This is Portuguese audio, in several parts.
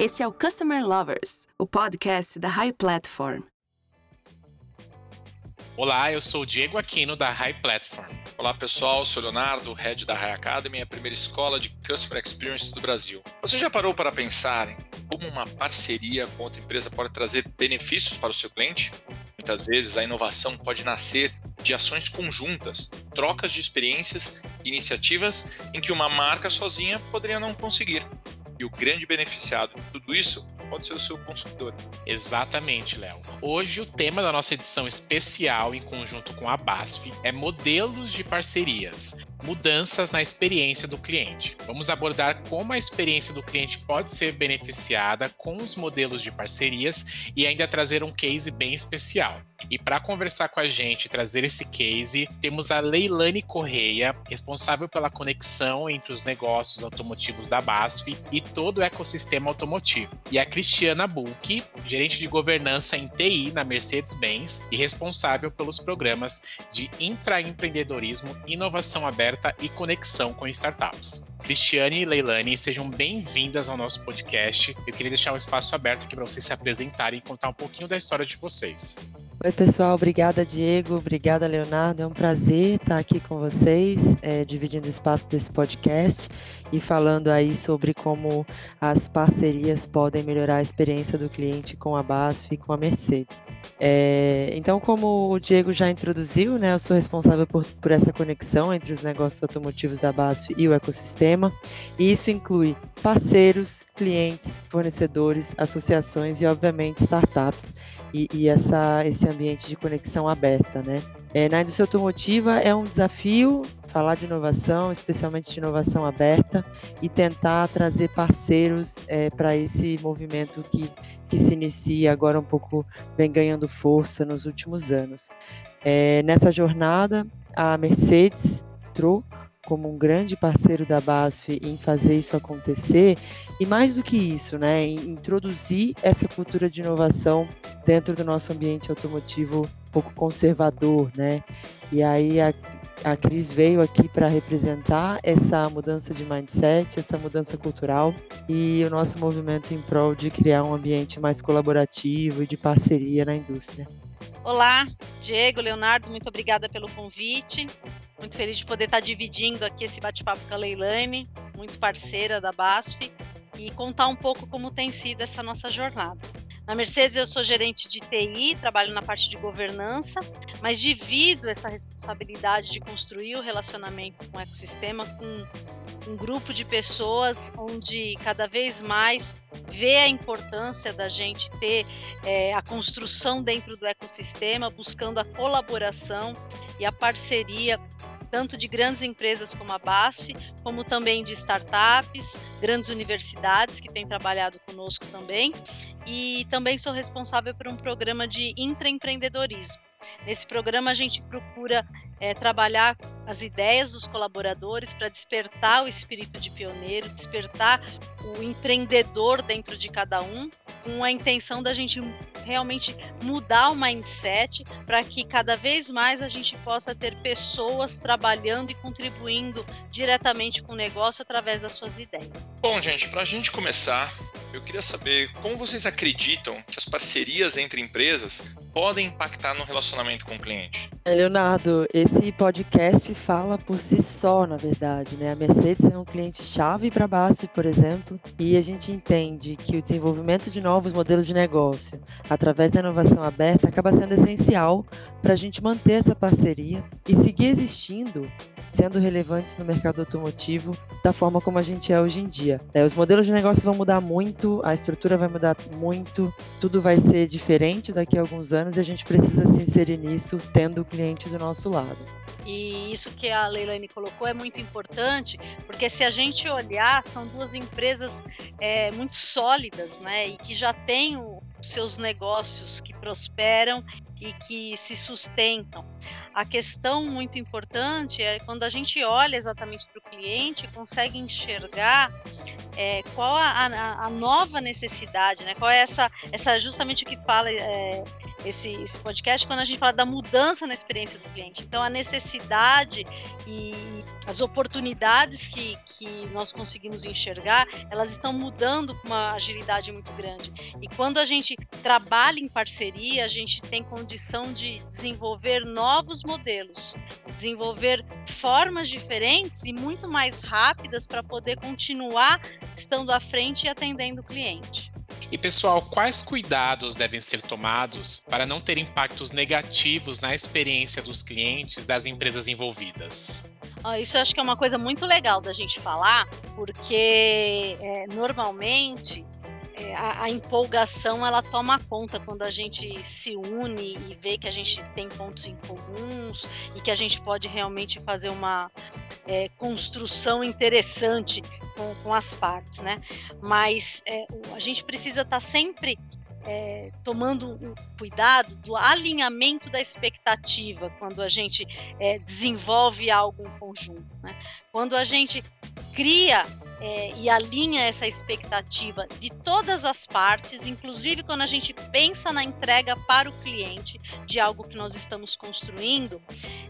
Este é o Customer Lovers, o podcast da High Platform. Olá, eu sou Diego Aquino da High Platform. Olá pessoal, sou Leonardo, head da High Academy, a primeira escola de Customer Experience do Brasil. Você já parou para pensar em como uma parceria com outra empresa pode trazer benefícios para o seu cliente? Muitas vezes a inovação pode nascer de ações conjuntas, trocas de experiências iniciativas em que uma marca sozinha poderia não conseguir. E o grande beneficiado de tudo isso pode ser o seu consumidor. Exatamente, Léo. Hoje o tema da nossa edição especial em conjunto com a BASF é modelos de parcerias mudanças na experiência do cliente. Vamos abordar como a experiência do cliente pode ser beneficiada com os modelos de parcerias e ainda trazer um case bem especial. E para conversar com a gente e trazer esse case, temos a Leilane Correia, responsável pela conexão entre os negócios automotivos da BASF e todo o ecossistema automotivo. E a Cristiana Bulk, gerente de governança em TI na Mercedes-Benz e responsável pelos programas de intraempreendedorismo, inovação aberta aberta e conexão com startups. Cristiane e Leilani, sejam bem-vindas ao nosso podcast. Eu queria deixar um espaço aberto aqui para vocês se apresentarem e contar um pouquinho da história de vocês. Oi, pessoal. Obrigada, Diego. Obrigada, Leonardo. É um prazer estar aqui com vocês, é, dividindo espaço desse podcast e falando aí sobre como as parcerias podem melhorar a experiência do cliente com a BASF e com a Mercedes. É, então, como o Diego já introduziu, né, eu sou responsável por, por essa conexão entre os negócios automotivos da BASF e o ecossistema, e isso inclui parceiros, clientes, fornecedores, associações e, obviamente, startups e, e essa, esse ambiente de conexão aberta, né? É, na indústria automotiva é um desafio falar de inovação, especialmente de inovação aberta, e tentar trazer parceiros é, para esse movimento que, que se inicia agora um pouco, vem ganhando força nos últimos anos. É, nessa jornada, a Mercedes entrou como um grande parceiro da BASF em fazer isso acontecer e mais do que isso, né, em introduzir essa cultura de inovação dentro do nosso ambiente automotivo pouco conservador, né? E aí a, a Cris veio aqui para representar essa mudança de mindset, essa mudança cultural e o nosso movimento em prol de criar um ambiente mais colaborativo e de parceria na indústria. Olá, Diego, Leonardo, muito obrigada pelo convite. Muito feliz de poder estar dividindo aqui esse bate-papo com a Leilane, muito parceira da BASF, e contar um pouco como tem sido essa nossa jornada. Na Mercedes eu sou gerente de TI, trabalho na parte de governança, mas divido essa responsabilidade de construir o relacionamento com o ecossistema com um grupo de pessoas onde cada vez mais vê a importância da gente ter é, a construção dentro do ecossistema, buscando a colaboração e a parceria tanto de grandes empresas como a BASF, como também de startups, grandes universidades que têm trabalhado conosco também, e também sou responsável por um programa de intraempreendedorismo. Nesse programa, a gente procura é, trabalhar as ideias dos colaboradores para despertar o espírito de pioneiro, despertar o empreendedor dentro de cada um, com a intenção da gente realmente mudar o mindset para que cada vez mais a gente possa ter pessoas trabalhando e contribuindo diretamente com o negócio através das suas ideias. Bom, gente, para a gente começar, eu queria saber como vocês acreditam que as parcerias entre empresas podem impactar no relacionamento com o cliente? É, Leonardo, esse podcast fala por si só, na verdade, né? A Mercedes é um cliente-chave para a BASF, por exemplo, e a gente entende que o desenvolvimento de novos modelos de negócio, através da inovação aberta, acaba sendo essencial para a gente manter essa parceria e seguir existindo, sendo relevantes no mercado automotivo da forma como a gente é hoje em dia. É, os modelos de negócio vão mudar muito, a estrutura vai mudar muito, tudo vai ser diferente daqui a alguns anos anos e a gente precisa se inserir nisso tendo o cliente do nosso lado. E isso que a Leilane colocou é muito importante, porque se a gente olhar, são duas empresas é, muito sólidas, né? E que já têm os seus negócios que prosperam e que se sustentam. A questão muito importante é quando a gente olha exatamente para o cliente, consegue enxergar é, qual a, a, a, nova necessidade, né? Qual é essa, essa justamente o que fala é, esse, esse podcast quando a gente fala da mudança na experiência do cliente. Então, a necessidade e as oportunidades que, que nós conseguimos enxergar, elas estão mudando com uma agilidade muito grande. E quando a gente trabalha em parceria, a gente tem condição de desenvolver novos modelos, desenvolver formas diferentes e muito mais rápidas para poder continuar estando à frente e atendendo o cliente. E pessoal, quais cuidados devem ser tomados para não ter impactos negativos na experiência dos clientes das empresas envolvidas? isso eu acho que é uma coisa muito legal da gente falar, porque é, normalmente a, a, empolgação ela toma conta quando a gente se une e vê que a gente tem pontos em comuns e que a gente pode realmente fazer uma é, construção interessante com, com, as partes, né? Mas é, a gente precisa estar tá sempre é, tomando o cuidado do alinhamento da expectativa quando a gente é, desenvolve algo em conjunto. Né? Quando a gente cria é, e alinha essa expectativa de todas as partes, inclusive quando a gente pensa na entrega para o cliente de algo que nós estamos construindo,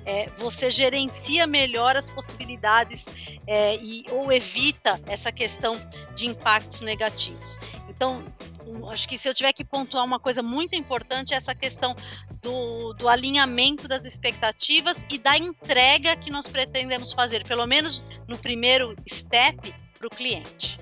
é, você gerencia melhor as possibilidades é, e, ou evita essa questão de impactos negativos. Então, acho que se eu tiver que pontuar uma coisa muito importante é essa questão do, do alinhamento das expectativas e da entrega que nós pretendemos fazer, pelo menos no primeiro step, para o cliente.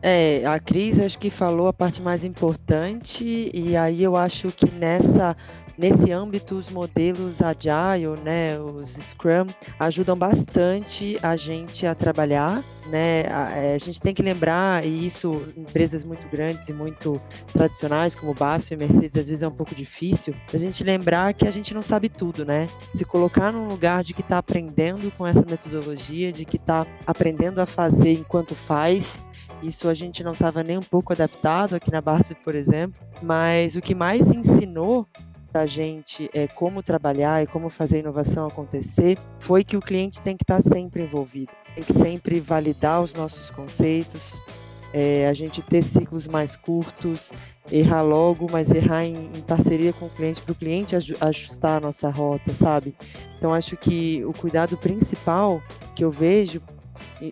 É, a Cris acho que falou a parte mais importante, e aí eu acho que nessa nesse âmbito os modelos agile, né, os Scrum ajudam bastante a gente a trabalhar, né? A, é, a, gente tem que lembrar e isso empresas muito grandes e muito tradicionais como Basso e Mercedes às vezes é um pouco difícil, a gente lembrar que a gente não sabe tudo, né? Se colocar num lugar de que está aprendendo com essa metodologia, de que está aprendendo a fazer enquanto faz, isso a gente não estava nem um pouco adaptado aqui na Basf, por exemplo, mas o que mais ensinou a gente é, como trabalhar e como fazer a inovação acontecer foi que o cliente tem que estar sempre envolvido, tem que sempre validar os nossos conceitos, é, a gente ter ciclos mais curtos, errar logo, mas errar em, em parceria com o cliente para o cliente ajustar a nossa rota, sabe? Então acho que o cuidado principal que eu vejo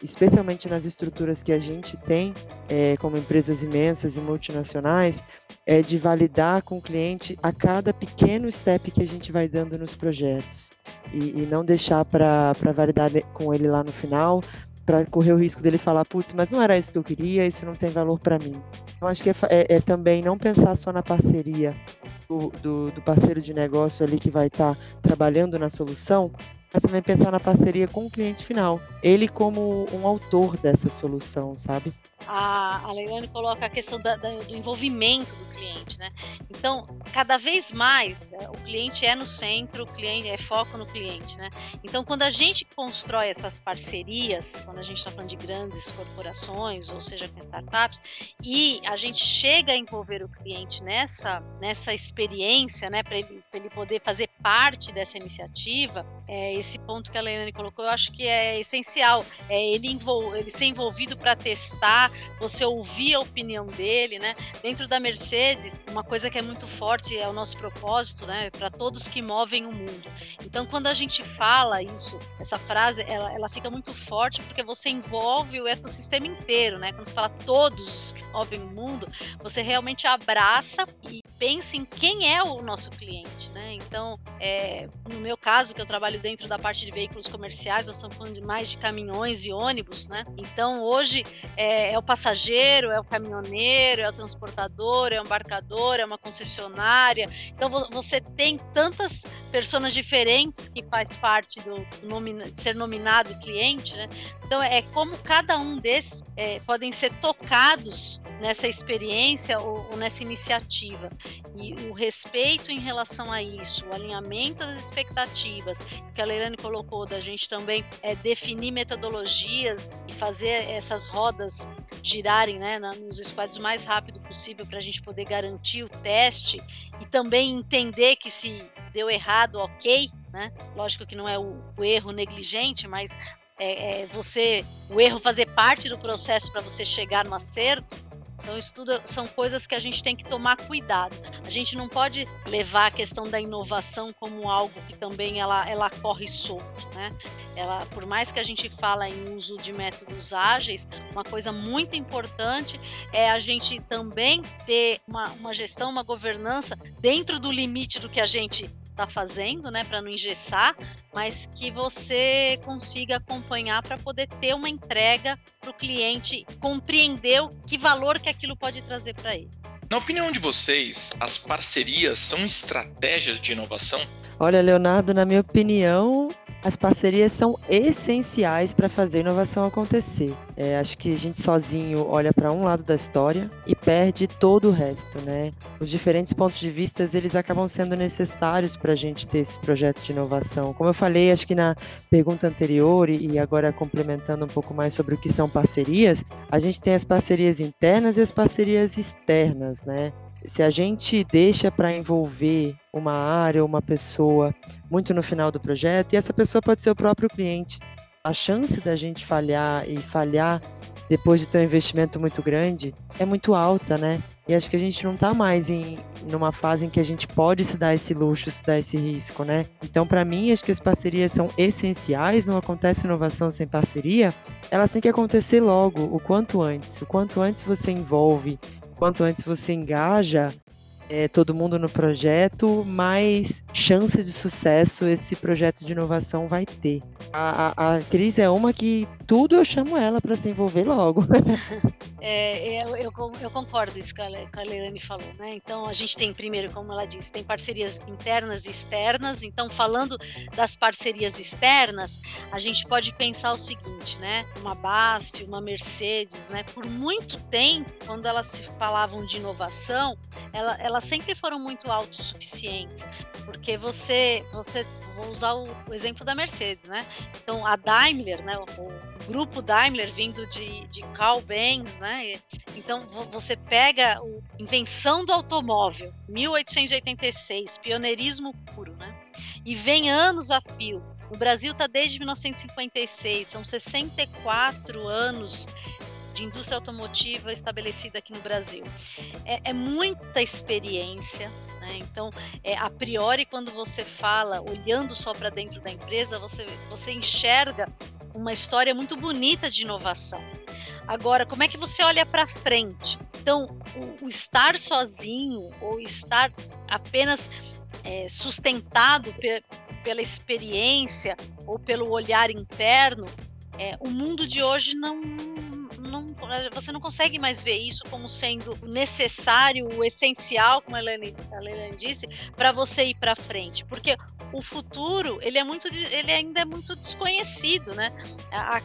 especialmente nas estruturas que a gente tem, é, como empresas imensas e multinacionais, é de validar com o cliente a cada pequeno step que a gente vai dando nos projetos. E, e não deixar para validar com ele lá no final, para correr o risco dele falar, putz, mas não era isso que eu queria, isso não tem valor para mim. Então, acho que é, é, é, também não pensar só na parceria do, do, do parceiro de negócio ali que vai estar tá trabalhando na solução, mas também pensar na parceria com o cliente final. Ele como um autor dessa solução, sabe? A, a Leilane coloca a questão da, da, do envolvimento do cliente, né? Então, cada vez mais é, o cliente é no centro, o cliente é foco no cliente, né? Então, quando a gente constrói essas parcerias, quando a gente está falando de grandes corporações, ou seja, com startups, e a gente chega a envolver o cliente nessa, nessa experiência, né, para ele, ele poder fazer parte dessa iniciativa, é, esse ponto que a Leilane colocou, eu acho que é essencial. É ele, envol ele ser envolvido para testar, você ouvir a opinião dele, né? Dentro da Mercedes, uma coisa que é muito forte é o nosso propósito, né? Para todos que movem o mundo. Então, quando a gente fala isso, essa frase, ela, ela fica muito forte porque você envolve o ecossistema inteiro, né? Quando você fala todos que movem o mundo, você realmente abraça e pensa em quem é o nosso cliente, né? Então, é, no meu caso, que eu trabalho dentro da parte de veículos comerciais, nós estamos falando de mais de caminhões e ônibus, né? Então hoje é, é o passageiro, é o caminhoneiro, é o transportador, é o embarcador, é uma concessionária. Então você tem tantas pessoas diferentes que faz parte do ser nominado cliente, né? Então é como cada um desses é, podem ser tocados nessa experiência ou, ou, nessa iniciativa. E o respeito em relação a isso, o alinhamento das expectativas, que a Leilane colocou, da gente também é, definir metodologias e fazer essas rodas girarem né, nos squads o mais rápido possível para a gente poder garantir o teste e também entender que se deu errado, ok, né? Lógico que não é o, o erro negligente, mas é, é, você o erro fazer parte do processo para você chegar no acerto Então, isso tudo são coisas que a gente tem que tomar cuidado. A gente não pode levar a questão da inovação como algo que também ela, ela corre solto, né? Ela, por mais que a gente fala em uso de métodos ágeis, uma coisa muito importante é a gente também ter uma, uma gestão, uma governança dentro do limite do que a gente está fazendo, né, para não engessar, mas que você consiga acompanhar para poder ter uma entrega para o cliente compreender o que valor que aquilo pode trazer para ele. Na opinião de vocês, as parcerias são estratégias de inovação? Olha, Leonardo, na minha opinião, as parcerias são essenciais para fazer a inovação acontecer. É, acho que a gente sozinho olha para um lado da história e perde todo o resto, né? Os diferentes pontos de vista eles acabam sendo necessários para a gente ter esse projeto de inovação. Como eu falei, acho que na pergunta anterior e agora complementando um pouco mais sobre o que são parcerias, a gente tem as parcerias internas e as parcerias externas, né? Se a gente deixa para envolver uma área ou uma pessoa muito no final do projeto, e essa pessoa pode ser o próprio cliente, a chance da gente falhar e falhar depois de ter um investimento muito grande é muito alta, né? E acho que a gente não está mais em numa fase em que a gente pode se dar esse luxo, se dar esse risco, né? Então, para mim, acho que as parcerias são essenciais, não acontece inovação sem parceria, elas têm que acontecer logo, o quanto antes. O quanto antes você envolve quanto antes você engaja é, todo mundo no projeto, mais chance de sucesso esse projeto de inovação vai ter. A, a, a Cris é uma que tudo eu chamo ela para se envolver logo. é, eu, eu, eu, concordo isso que a, que falou, né? Então a gente tem primeiro, como ela disse, tem parcerias internas e externas. Então falando das parcerias externas, a gente pode pensar o seguinte, né? Uma BASF, uma Mercedes, né? Por muito tempo, quando elas se falavam de inovação, ela, ela elas sempre foram muito autossuficientes, porque você, você vou usar o, o, exemplo da Mercedes, né? Então a Daimler, né? O grupo Daimler vindo de, de Carl Benz, né? Então você pega a invenção do automóvel, 1886, pioneirismo puro, né? E vem anos a fio. O Brasil está desde 1956, são 64 anos de indústria automotiva estabelecida aqui no Brasil. É, é muita experiência, né? então, é, a priori, quando você fala, olhando só para dentro da empresa, você, você enxerga uma história muito bonita de inovação. Agora, como é que você olha para frente? Então, o, o, estar sozinho ou estar apenas é, sustentado pe pela experiência ou pelo olhar interno, é, o mundo de hoje não, não, você não consegue mais ver isso como sendo necessário, essencial, como a Helene disse, para você ir para frente, porque o futuro ele é muito, ele ainda é muito desconhecido, né? A,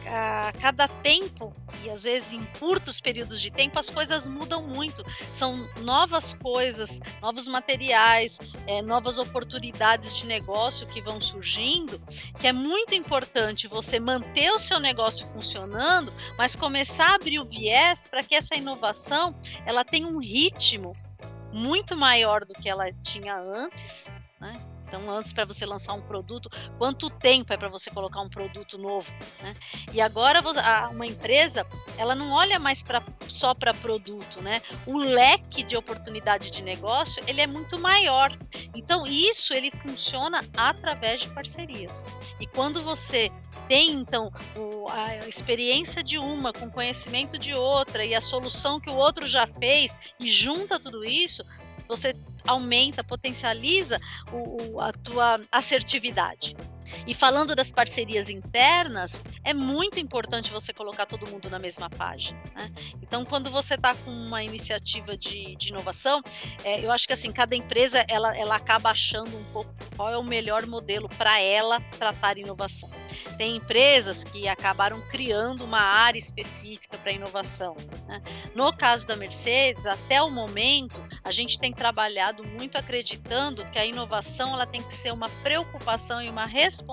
a, cada tempo e às vezes em curtos períodos de tempo as coisas mudam muito, são novas coisas, novos materiais, é, novas oportunidades de negócio que vão surgindo, que é muito importante você manter o seu negócio funcionando, mas começar a abrir o viés para que essa inovação ela tenha um ritmo muito maior do que ela tinha antes, né? Então, antes para você lançar um produto, quanto tempo é para você colocar um produto novo? Né? E agora uma empresa, ela não olha mais pra, só para produto, né? O leque de oportunidade de negócio ele é muito maior. Então, isso ele funciona através de parcerias. E quando você tem então o, a experiência de uma com conhecimento de outra e a solução que o outro já fez e junta tudo isso, você aumenta, potencializa o, o, a tua assertividade. E falando das parcerias internas, é muito importante você colocar todo mundo na mesma página. Né? Então, quando você está com uma iniciativa de, de inovação, é, eu acho que assim cada empresa ela, ela acaba achando um pouco qual é o melhor modelo para ela tratar inovação. Tem empresas que acabaram criando uma área específica para inovação. Né? No caso da Mercedes, até o momento, a gente tem trabalhado muito acreditando que a inovação ela tem que ser uma preocupação e uma responsabilidade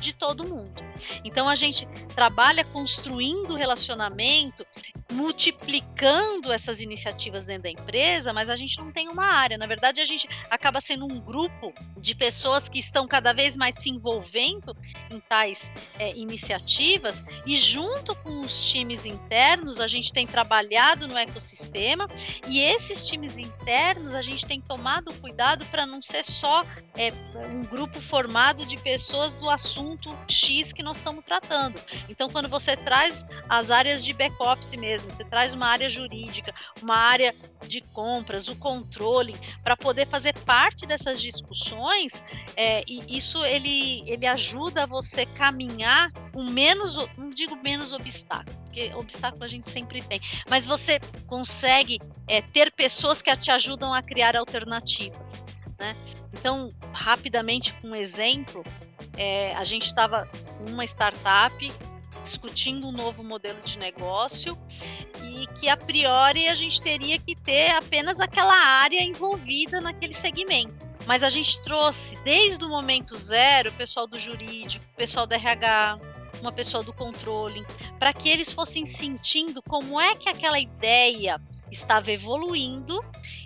de todo mundo. Então a gente trabalha construindo relacionamento multiplicando essas iniciativas dentro da empresa, mas a gente não tem uma área. Na verdade, a gente acaba sendo um grupo de pessoas que estão cada vez mais se envolvendo em tais é, iniciativas e junto com os times internos a gente tem trabalhado no ecossistema e esses times internos a gente tem tomado cuidado para não ser só é, um grupo formado de pessoas do assunto X que nós estamos tratando. Então, quando você traz as áreas de back-office mesmo, você traz uma área jurídica, uma área de compras, o controle, para poder fazer parte dessas discussões, é, e isso ele, ele ajuda você caminhar com menos, não digo menos obstáculo, porque obstáculo a gente sempre tem, mas você consegue é, ter pessoas que te ajudam a criar alternativas. Né? Então, rapidamente, com um exemplo, é, a gente estava com uma startup discutindo um novo modelo de negócio e que a priori a gente teria que ter apenas aquela área envolvida naquele segmento. Mas a gente trouxe desde o momento zero o pessoal do jurídico, o pessoal do RH, uma pessoa do controle, para que eles fossem sentindo como é que aquela ideia estava evoluindo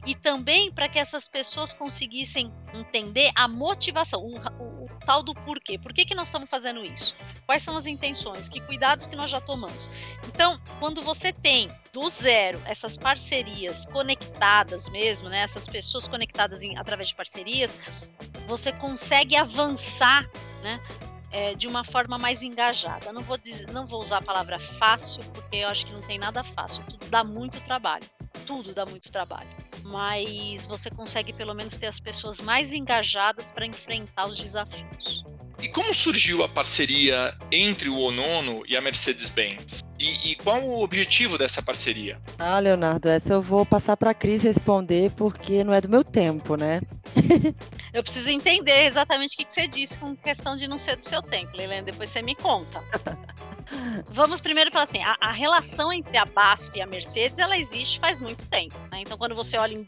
e também para que essas pessoas conseguissem entender a motivação, o, o, o, tal do porquê. Por que, que nós estamos fazendo isso? Quais são as intenções? Que cuidados que nós já tomamos? Então, quando você tem do zero essas parcerias conectadas mesmo, né, essas pessoas conectadas em, através de parcerias, você consegue avançar né, é, de uma forma mais engajada. Não vou, dizer, não vou usar a palavra fácil, porque eu acho que não tem nada fácil. Tudo dá muito trabalho. Tudo dá muito trabalho. Mas você consegue pelo menos ter as pessoas mais engajadas para enfrentar os desafios. E como surgiu a parceria entre o Onono e a Mercedes-Benz? E, e, qual o objetivo dessa parceria? Ah, Leonardo, essa eu vou passar para a Cris responder porque não é do meu tempo, né? eu preciso entender exatamente o que, você disse com questão de não ser do seu tempo, Leilene. Depois você me conta. Vamos primeiro falar assim: a, a, relação entre a BASF e a Mercedes ela existe faz muito tempo. Né? Então, quando você olha em,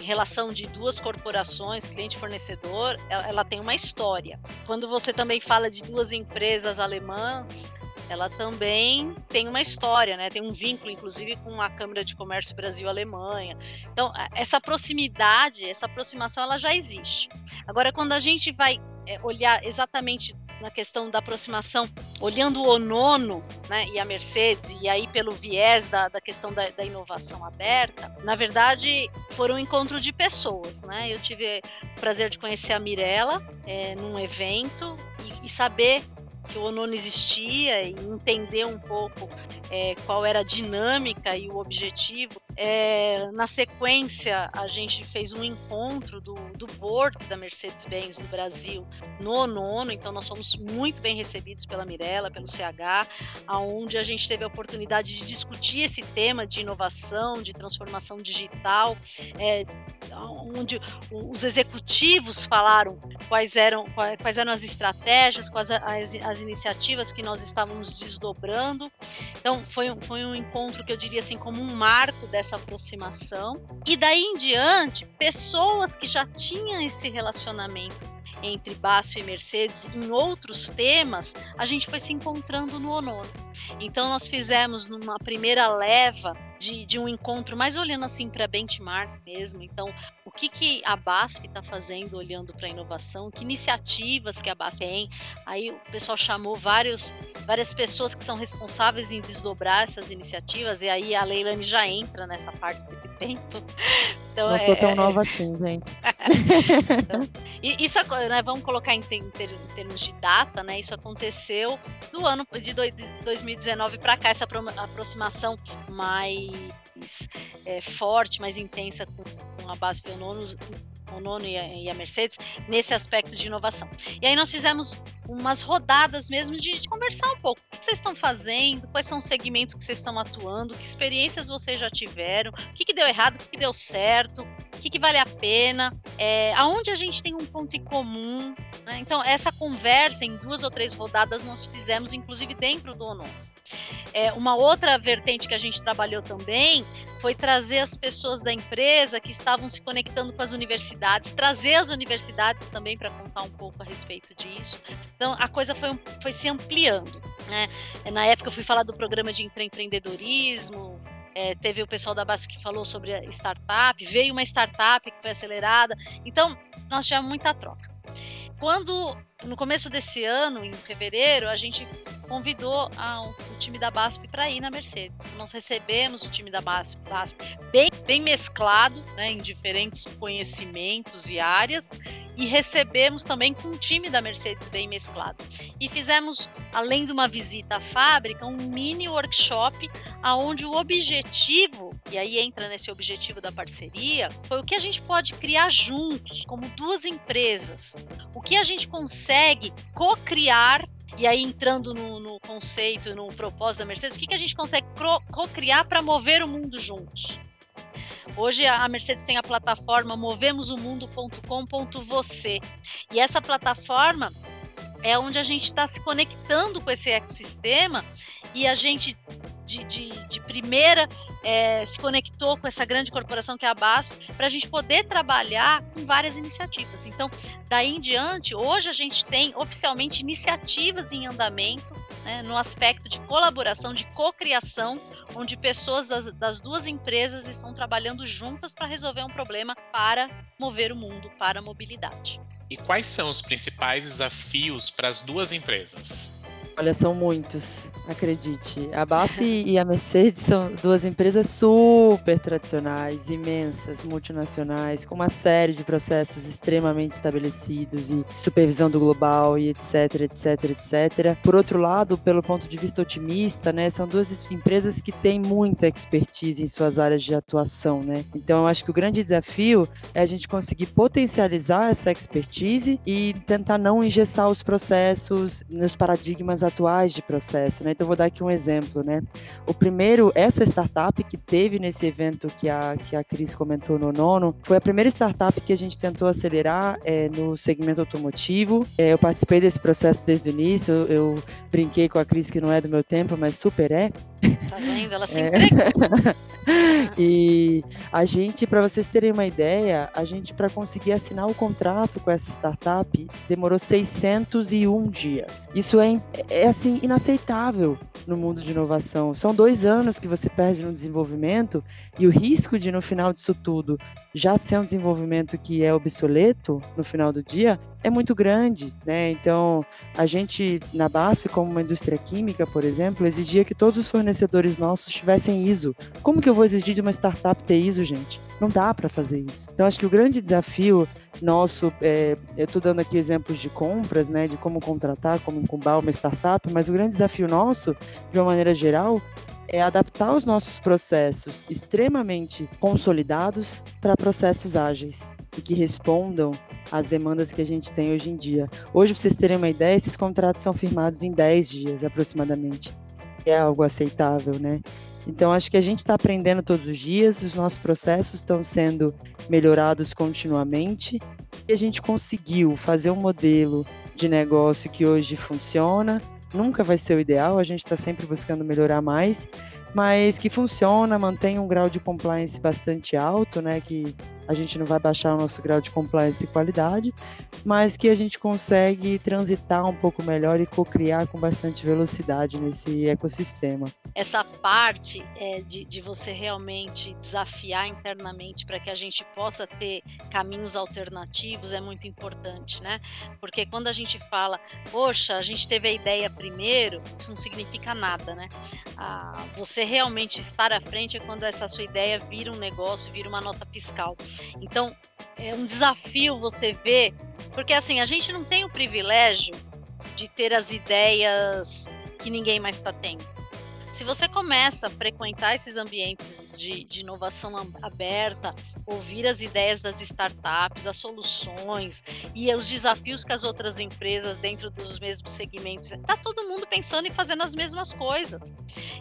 em, relação de duas corporações, cliente e fornecedor, ela, ela tem uma história. Quando você também fala de duas empresas alemãs, ela também tem uma história, né? Tem um vínculo, inclusive, com a Câmara de Comércio Brasil-Alemanha. Então, essa proximidade, essa aproximação, ela já existe. Agora, quando a gente vai é, olhar exatamente na questão da aproximação, olhando o nono né, e a Mercedes, e aí pelo viés da, da questão da, da, inovação aberta, na verdade foram um encontro de pessoas. Né? Eu tive o prazer de conhecer a Mirella é, num evento e, e saber que o ONU existia e entender um pouco é, qual era a dinâmica e o objetivo. É, na sequência, a gente fez um encontro do, do board da Mercedes-Benz no Brasil no nono, então nós fomos muito bem recebidos pela Mirella, pelo CH, aonde a gente teve a oportunidade de discutir esse tema de inovação, de transformação digital, é, onde os executivos falaram quais eram, quais eram as estratégias, quais as, as iniciativas que nós estávamos desdobrando. Então, foi, foi um encontro que eu diria assim, como um marco dessa aproximação. E daí em diante, pessoas que já tinham esse relacionamento entre Basso e Mercedes em outros temas, a gente foi se encontrando no Onono. Então nós fizemos numa primeira leva de, de um encontro, mais olhando assim para benchmark mesmo. Então, o que, que a BASF está fazendo olhando para a inovação, que iniciativas que a BASF tem. Aí o pessoal chamou vários, várias pessoas que são responsáveis em desdobrar essas iniciativas, e aí a Leilane já entra nessa parte desse tempo. Então, Não é, sou tão é, nova assim, gente. então, isso, né, vamos colocar em, em, termos de data, né? Isso aconteceu do ano de 2019 para cá, essa aproximação mais é, forte, mais intensa com, com a base Piononos, o nono e a, Mercedes nesse aspecto de inovação. E aí nós fizemos umas rodadas mesmo de, de, conversar um pouco. O que vocês estão fazendo? Quais são os segmentos que vocês estão atuando? Que experiências vocês já tiveram? O que, que deu errado? O que, que deu certo? O que, que vale a pena? É, aonde a gente tem um ponto em comum? Né? Então, essa conversa em duas ou três rodadas nós fizemos, inclusive dentro do ONU. É, uma outra vertente que a gente trabalhou também foi trazer as pessoas da empresa que estavam se conectando com as universidades, trazer as universidades também para contar um pouco a respeito disso. Então a coisa foi, foi se ampliando. Né? Na época eu fui falar do programa de empreendedorismo, é, teve o pessoal da base que falou sobre startup, veio uma startup que foi acelerada. Então, nós tivemos muita troca. Quando, no começo desse ano, em fevereiro, a gente convidou a, o time da BASF para ir na Mercedes. Nós recebemos o time da BASF, BASF bem, bem mesclado, né, em diferentes conhecimentos e áreas, e recebemos também com o time da Mercedes bem mesclado. E fizemos, além de uma visita à fábrica, um mini workshop, aonde o objetivo, e aí entra nesse objetivo da parceria, foi o que a gente pode criar juntos, como duas empresas. O que a gente consegue co-criar e aí entrando no, no, conceito, no propósito da Mercedes, o que, que a gente consegue co-criar para mover o mundo juntos? Hoje a Mercedes tem a plataforma movemosomundo.com.você e essa plataforma é onde a gente está se conectando com esse ecossistema e a gente de, de, de primeira é, se conectou com essa grande corporação que é a BASF para a gente poder trabalhar com várias iniciativas. Então, daí em diante, hoje a gente tem oficialmente iniciativas em andamento né, no aspecto de colaboração, de cocriação, onde pessoas das, das duas empresas estão trabalhando juntas para resolver um problema para mover o mundo para a mobilidade. E quais são os principais desafios para as duas empresas? Olha, são muitos, acredite. A BASF e a Mercedes são duas empresas super tradicionais, imensas, multinacionais, com uma série de processos extremamente estabelecidos e supervisão do global e etc, etc, etc. Por outro lado, pelo ponto de vista otimista, né, são duas empresas que têm muita expertise em suas áreas de atuação, né? Então, eu acho que o grande desafio é a gente conseguir potencializar essa expertise e tentar não engessar os processos nos paradigmas atuais de processo, né? Então vou dar aqui um exemplo, né? O primeiro, essa startup que teve nesse evento que a que a Cris comentou no nono, foi a primeira startup que a gente tentou acelerar é, no segmento automotivo. É, eu participei desse processo desde o início. Eu, eu, brinquei com a Cris que não é do meu tempo, mas super é. Tá vendo? Ela se é. entregou. e a gente, para vocês terem uma ideia, a gente para conseguir assinar o contrato com essa startup demorou 601 dias. Isso é, é assim inaceitável no mundo de inovação. São dois anos que você perde no desenvolvimento e o risco de no final disso tudo já ser um desenvolvimento que é obsoleto no final do dia é muito grande, né? Então, a gente na BASF, como uma indústria química, por exemplo, exigia que todos os fornecedores nossos tivessem ISO. Como que eu vou exigir de uma startup ter ISO, gente? Não dá para fazer isso. Então, acho que o grande desafio nosso, é, eu estou dando aqui exemplos de compras, né, de como contratar, como incubar uma startup, mas o grande desafio nosso, de uma maneira geral, é adaptar os nossos processos extremamente consolidados para processos ágeis e que respondam às demandas que a gente tem hoje em dia. Hoje, para vocês terem uma ideia, esses contratos são firmados em 10 dias aproximadamente. É algo aceitável, né? Então, acho que a gente está aprendendo todos os dias, os nossos processos estão sendo melhorados continuamente e a gente conseguiu fazer um modelo de negócio que hoje funciona. Nunca vai ser o ideal, a gente está sempre buscando melhorar mais, mas que funciona, mantém um grau de compliance bastante alto, né? Que a gente não vai baixar o nosso grau de compliance e qualidade, mas que a gente consegue transitar um pouco melhor e co-criar com bastante velocidade nesse ecossistema. Essa parte é, de, de você realmente desafiar internamente para que a gente possa ter caminhos alternativos é muito importante, né? Porque quando a gente fala, poxa, a gente teve a ideia primeiro, isso não significa nada, né? Ah, você realmente estar à frente é quando essa sua ideia vira um negócio, vira uma nota fiscal. Então, é um desafio você ver, porque assim, a gente não tem o privilégio de ter as ideias que ninguém mais está tendo se você começa a frequentar esses ambientes de, de, inovação aberta, ouvir as ideias das startups, as soluções e os desafios que as outras empresas dentro dos mesmos segmentos, tá todo mundo pensando e fazendo as mesmas coisas.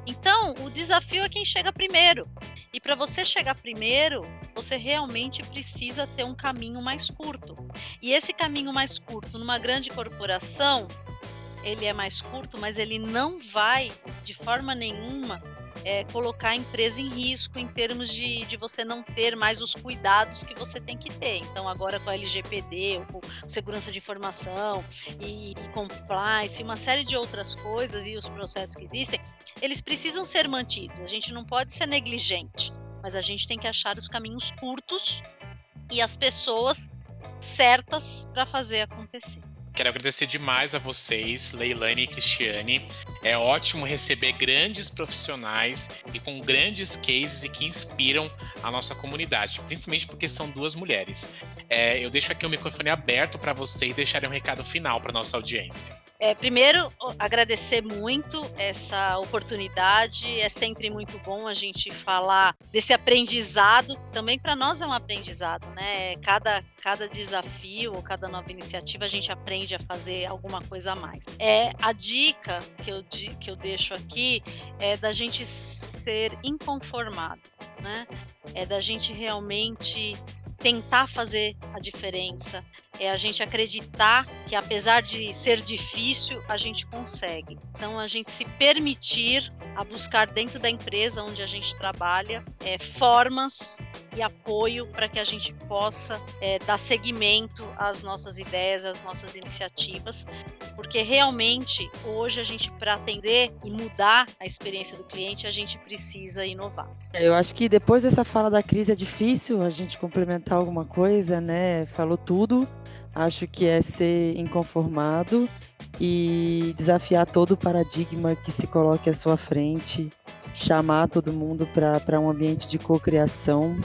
Então, o desafio é quem chega primeiro. E para você chegar primeiro, você realmente precisa ter um caminho mais curto. E esse caminho mais curto numa grande corporação ele é mais curto, mas ele não vai de forma nenhuma é, colocar a empresa em risco em termos de, de você não ter mais os cuidados que você tem que ter. Então, agora com a LGPD, com segurança de informação e, e compliance, uma série de outras coisas e os processos que existem, eles precisam ser mantidos. A gente não pode ser negligente, mas a gente tem que achar os caminhos curtos e as pessoas certas para fazer acontecer. Quero agradecer demais a vocês, Leilane e Cristiane. É ótimo receber grandes profissionais e com grandes cases e que inspiram a nossa comunidade, principalmente porque são duas mulheres. É, eu deixo aqui o microfone aberto para vocês deixarem um recado final para nossa audiência. É, primeiro, agradecer muito essa oportunidade. É sempre muito bom a gente falar desse aprendizado. Também para nós é um aprendizado, né? Cada, cada desafio ou cada nova iniciativa a gente aprende a fazer alguma coisa a mais. É, a dica que eu, que eu deixo aqui é da gente ser inconformado, né? É da gente realmente tentar fazer a diferença, é a gente acreditar que apesar de ser difícil, a gente consegue. Então a gente se permitir a buscar dentro da empresa onde a gente trabalha é, formas e apoio para que a gente possa é, dar seguimento às nossas ideias, às nossas iniciativas, porque realmente hoje a gente para atender e mudar a experiência do cliente a gente precisa inovar. Eu acho que depois dessa fala da crise é difícil a gente complementar alguma coisa, né? Falou tudo. Acho que é ser inconformado e desafiar todo o paradigma que se coloque à sua frente, chamar todo mundo para um ambiente de cocriação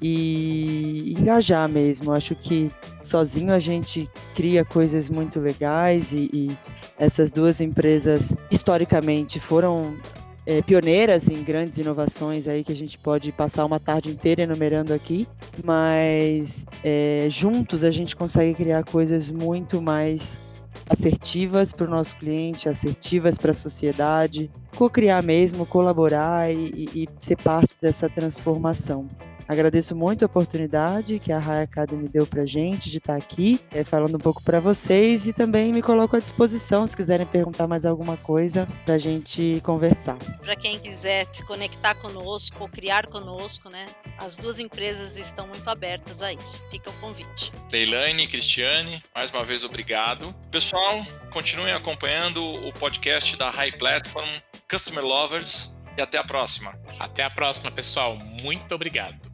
e engajar mesmo. Acho que sozinho a gente cria coisas muito legais e, e essas duas empresas historicamente foram é, pioneiras em grandes inovações aí que a gente pode passar uma tarde inteira enumerando aqui, mas é, juntos a gente consegue criar coisas muito mais assertivas para o nosso cliente, assertivas para a sociedade, co-criar mesmo, colaborar e, e, e ser parte dessa transformação. Agradeço muito a oportunidade que a High Academy deu para gente de estar tá aqui é, falando um pouco para vocês e também me coloco à disposição se quiserem perguntar mais alguma coisa para a gente conversar. Para quem quiser se conectar conosco, criar conosco, né? As duas empresas estão muito abertas a isso. Fica o convite. Leilane, Cristiane, mais uma vez obrigado. Pessoal, continuem acompanhando o podcast da High Platform Customer Lovers e até a próxima. Até a próxima, pessoal. Muito obrigado.